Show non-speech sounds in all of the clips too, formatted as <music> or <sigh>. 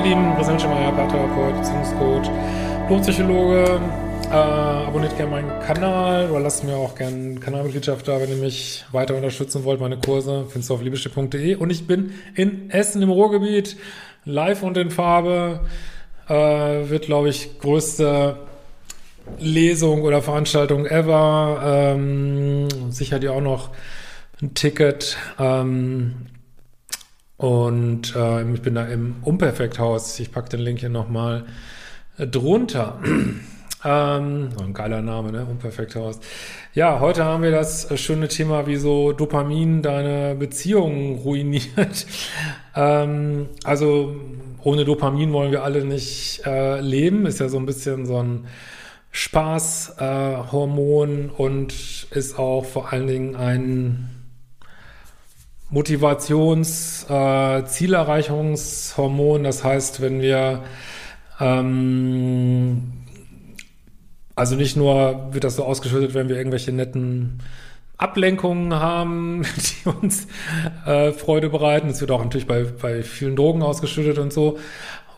Lieben, Christian Schemeier, Paartherapeut, Beziehungscoach, Psychologe. Äh, abonniert gerne meinen Kanal oder lasst mir auch gerne Kanalmitgliedschaft da, wenn ihr mich weiter unterstützen wollt. Meine Kurse findest du auf liebeschiff.de. Und ich bin in Essen im Ruhrgebiet, live und in Farbe. Äh, wird, glaube ich, größte Lesung oder Veranstaltung ever. Ähm, sicher dir auch noch ein Ticket. Ähm, und äh, ich bin da im Unperfekthaus. Ich packe den Link hier nochmal drunter. <clears throat> ähm, ein geiler Name, ne? Unperfekthaus. Ja, heute haben wir das schöne Thema, wie so Dopamin deine Beziehungen ruiniert. <laughs> ähm, also ohne Dopamin wollen wir alle nicht äh, leben. Ist ja so ein bisschen so ein Spaßhormon äh, und ist auch vor allen Dingen ein Motivations-, äh, Zielerreichungshormon. Das heißt, wenn wir ähm, also nicht nur wird das so ausgeschüttet, wenn wir irgendwelche netten Ablenkungen haben, <laughs> die uns äh, Freude bereiten. Es wird auch natürlich bei, bei vielen Drogen ausgeschüttet und so.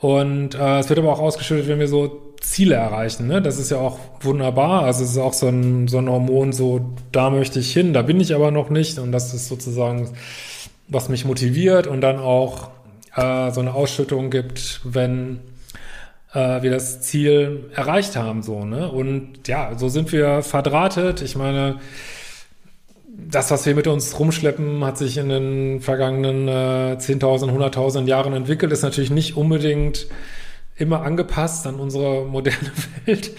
Und äh, es wird aber auch ausgeschüttet, wenn wir so Ziele erreichen. Ne? Das ist ja auch wunderbar. Also es ist auch so ein, so ein Hormon, so da möchte ich hin, da bin ich aber noch nicht. Und das ist sozusagen, was mich motiviert und dann auch äh, so eine Ausschüttung gibt, wenn äh, wir das Ziel erreicht haben. So, ne? Und ja, so sind wir verdrahtet. Ich meine, das, was wir mit uns rumschleppen, hat sich in den vergangenen äh, 10.000, 100.000 Jahren entwickelt, ist natürlich nicht unbedingt immer angepasst an unsere moderne <laughs> Welt.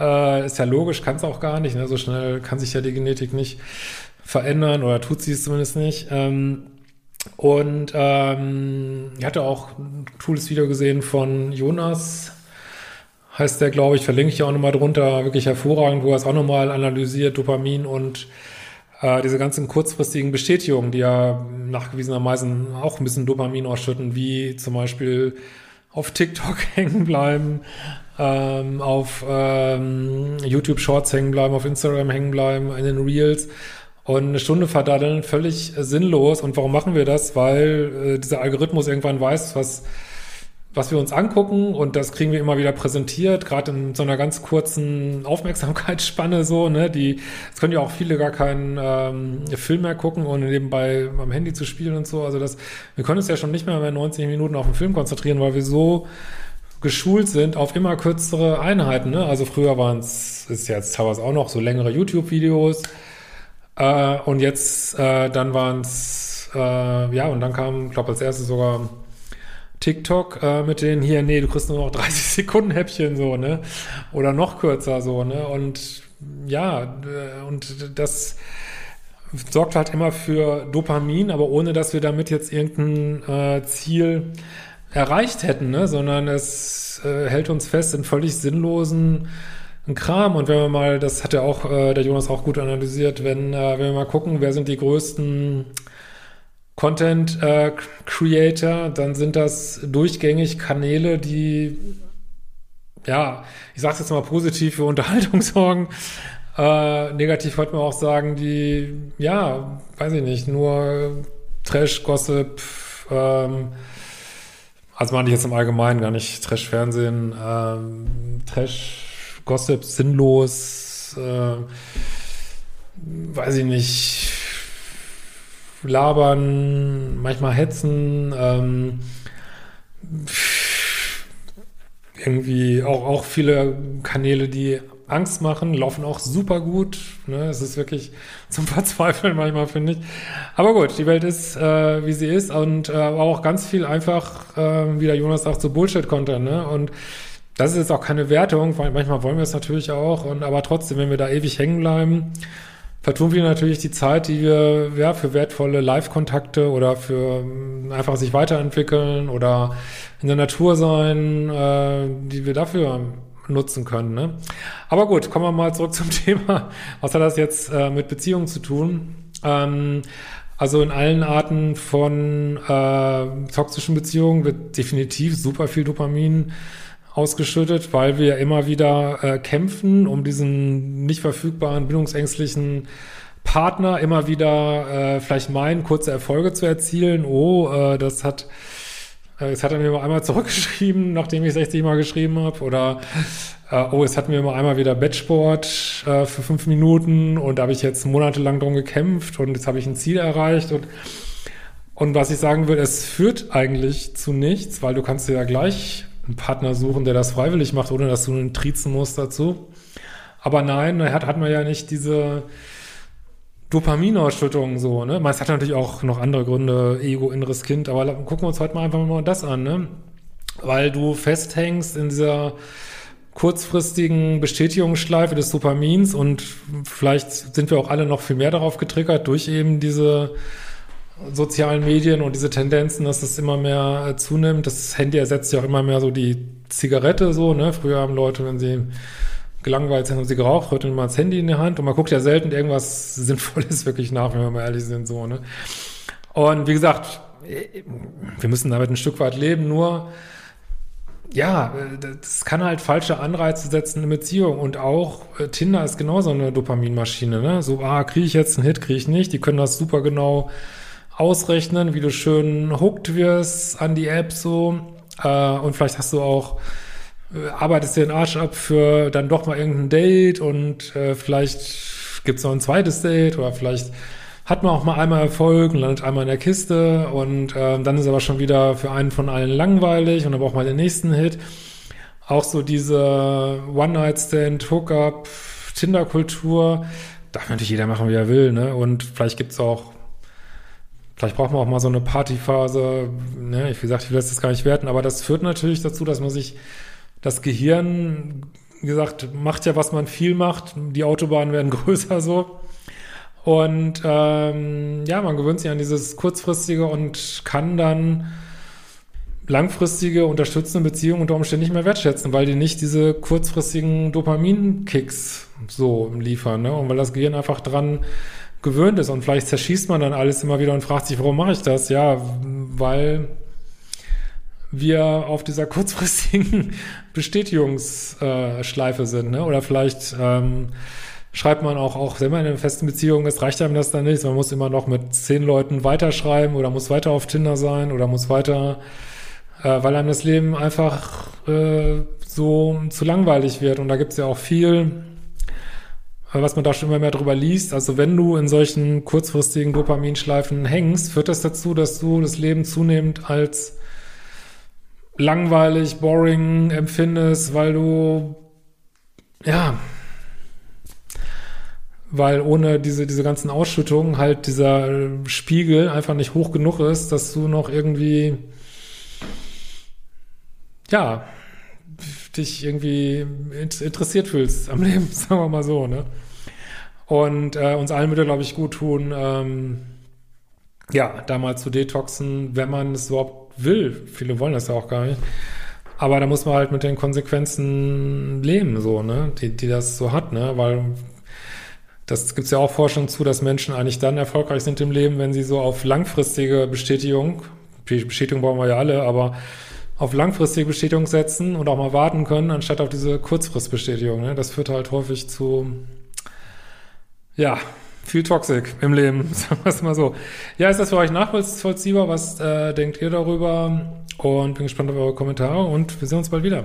Äh, ist ja logisch, kann es auch gar nicht. Ne? So schnell kann sich ja die Genetik nicht verändern oder tut sie es zumindest nicht. Ähm, und ähm, ich hatte auch ein cooles Video gesehen von Jonas, heißt der, glaube ich, verlinke ich auch nochmal drunter, wirklich hervorragend, wo er es auch nochmal analysiert, Dopamin und äh, diese ganzen kurzfristigen Bestätigungen, die ja nachgewiesenermaßen auch ein bisschen Dopamin ausschütten, wie zum Beispiel auf TikTok <laughs> hängen bleiben, ähm, auf ähm, YouTube Shorts hängen bleiben, auf Instagram hängen bleiben, in den Reels und eine Stunde verdaddeln, völlig sinnlos. Und warum machen wir das? Weil äh, dieser Algorithmus irgendwann weiß, was was wir uns angucken und das kriegen wir immer wieder präsentiert, gerade in so einer ganz kurzen <laughs> Aufmerksamkeitsspanne so, ne, die, es können ja auch viele gar keinen ähm, Film mehr gucken, ohne nebenbei am Handy zu spielen und so, also das, wir können uns ja schon nicht mehr mehr 90 Minuten auf den Film konzentrieren, weil wir so geschult sind auf immer kürzere Einheiten, ne, also früher waren es, ist jetzt teilweise auch noch so längere YouTube-Videos, äh, und jetzt, äh, dann waren es, äh, ja, und dann kam, glaube als erstes sogar TikTok äh, mit den hier, nee, du kriegst nur noch <laughs> 30 Sekunden Häppchen so, ne? Oder noch kürzer so, ne? Und ja, äh, und das sorgt halt immer für Dopamin, aber ohne dass wir damit jetzt irgendein äh, Ziel erreicht hätten, ne? sondern es äh, hält uns fest in völlig sinnlosen Kram. Und wenn wir mal, das hat ja auch äh, der Jonas auch gut analysiert, wenn, äh, wenn wir mal gucken, wer sind die größten Content äh, Creator, dann sind das durchgängig Kanäle, die, ja, ich sage jetzt mal positiv für Unterhaltung <laughs> sorgen. Äh, negativ könnte man auch sagen, die, ja, weiß ich nicht, nur Trash, Gossip, ähm, also meine ich jetzt im Allgemeinen gar nicht Trash-Fernsehen, ähm, Trash, Gossip, sinnlos, äh, weiß ich nicht, labern, manchmal hetzen, ähm, irgendwie auch, auch viele Kanäle, die Angst machen, laufen auch super gut. Ne? Es ist wirklich zum <laughs> Verzweifeln manchmal, finde ich. Aber gut, die Welt ist, äh, wie sie ist und äh, auch ganz viel einfach, äh, wie der Jonas sagt, so Bullshit-Content. Ne? Und das ist jetzt auch keine Wertung, weil manchmal wollen wir es natürlich auch. Und aber trotzdem, wenn wir da ewig hängen bleiben, vertun wir natürlich die Zeit, die wir ja für wertvolle Live-Kontakte oder für ähm, einfach sich weiterentwickeln oder in der Natur sein, äh, die wir dafür nutzen können. Ne? Aber gut, kommen wir mal zurück <laughs> zum Thema. Was hat das jetzt äh, mit Beziehungen zu tun? Ähm, also in allen Arten von äh, toxischen Beziehungen wird definitiv super viel Dopamin ausgeschüttet, weil wir immer wieder äh, kämpfen, um diesen nicht verfügbaren, bindungsängstlichen Partner immer wieder äh, vielleicht meinen, kurze Erfolge zu erzielen. Oh, äh, das hat äh, jetzt hat er mir mal einmal <laughs> zurückgeschrieben, nachdem ich 60 Mal geschrieben habe. Oder äh, oh, es hat mir mal einmal wieder Batchboard äh, für fünf Minuten und da habe ich jetzt monatelang drum gekämpft und jetzt habe ich ein Ziel erreicht und und was ich sagen will, es führt eigentlich zu nichts, weil du kannst dir ja gleich einen Partner suchen, der das freiwillig macht, ohne dass du einen trizen musst dazu. Aber nein, da hat, hat man ja nicht diese Dopaminausschüttung so, ne? Es hat natürlich auch noch andere Gründe, Ego, inneres Kind, aber gucken wir uns heute mal einfach mal das an, ne? Weil du festhängst in dieser kurzfristigen Bestätigungsschleife des Dopamins und vielleicht sind wir auch alle noch viel mehr darauf getriggert durch eben diese sozialen Medien und diese Tendenzen, dass das immer mehr äh, zunimmt. Das Handy ersetzt ja auch immer mehr so die Zigarette so, ne? Früher haben Leute, wenn sie gelangweilt sind, haben sie geraucht, heute nimmt man das Handy in die Hand und man guckt ja selten irgendwas <laughs> Sinnvolles wirklich nach, wenn wir mal ehrlich sind, so, ne? Und wie gesagt, wir müssen damit ein Stück weit leben, nur ja, das kann halt falsche Anreize setzen in Beziehung und auch äh, Tinder ist genauso eine Dopaminmaschine, ne? So, ah, kriege ich jetzt einen Hit, kriege ich nicht, die können das super genau ausrechnen, wie du schön hooked wirst an die App so. Äh, und vielleicht hast du auch, äh, arbeitest dir den Arsch ab für dann doch mal irgendein Date und äh, vielleicht gibt's noch ein zweites Date oder vielleicht hat man auch mal einmal Erfolg und landet einmal in der Kiste und äh, dann ist aber schon wieder für einen von allen langweilig und dann braucht man den nächsten Hit. Auch so diese One-Night-Stand, Hookup, Tinder-Kultur, darf natürlich jeder machen, wie er will, ne? Und vielleicht gibt's auch Vielleicht braucht man auch mal so eine Partyphase. Ne? Ich, wie gesagt, ich will das gar nicht werten, aber das führt natürlich dazu, dass man sich das Gehirn, wie gesagt, macht ja, was man viel macht. Die Autobahnen werden <laughs> größer so. Und ähm, ja, man gewöhnt sich an dieses kurzfristige und kann dann langfristige unterstützende Beziehungen unter Umständen nicht mehr wertschätzen, weil die nicht diese kurzfristigen Dopaminkicks so liefern, ne? Und weil das Gehirn einfach dran gewöhnt ist. Und vielleicht zerschießt man dann alles immer wieder und fragt sich, warum mache ich das? Ja, weil wir auf dieser kurzfristigen <laughs> Bestätigungsschleife sind. Ne? Oder vielleicht ähm, schreibt man auch, auch wenn man in einer festen Beziehung ist, reicht einem das dann nicht. Man muss immer noch mit zehn Leuten weiterschreiben oder muss weiter auf Tinder sein oder muss weiter, äh, weil einem das Leben einfach äh, so zu langweilig wird. Und da gibt es ja auch viel was man da schon immer mehr drüber liest. Also wenn du in solchen kurzfristigen Dopaminschleifen hängst, führt das dazu, dass du das Leben zunehmend als langweilig, boring empfindest, weil du, ja, weil ohne diese, diese ganzen Ausschüttungen halt dieser Spiegel einfach nicht hoch genug ist, dass du noch irgendwie, ja, dich irgendwie interessiert fühlst am <laughs> Leben, sagen wir mal so, ne? Und äh, uns allen würde, glaube ich, gut tun, ähm, ja, da mal zu detoxen, wenn man es überhaupt will. Viele wollen das ja auch gar nicht. Aber da muss man halt mit den Konsequenzen leben, so, ne, die, die das so hat, ne, weil das gibt's ja auch Forschung zu, dass Menschen eigentlich dann erfolgreich sind im Leben, wenn sie so auf langfristige Bestätigung, Bestätigung brauchen wir ja alle, aber auf langfristige Bestätigung setzen und auch mal warten können, anstatt auf diese Kurzfristbestätigung. Ne? Das führt halt häufig zu, ja, viel Toxik im Leben, <laughs> sagen wir es mal so. Ja, ist das für euch nachvollziehbar? Was äh, denkt ihr darüber? Und bin gespannt auf eure Kommentare und wir sehen uns bald wieder.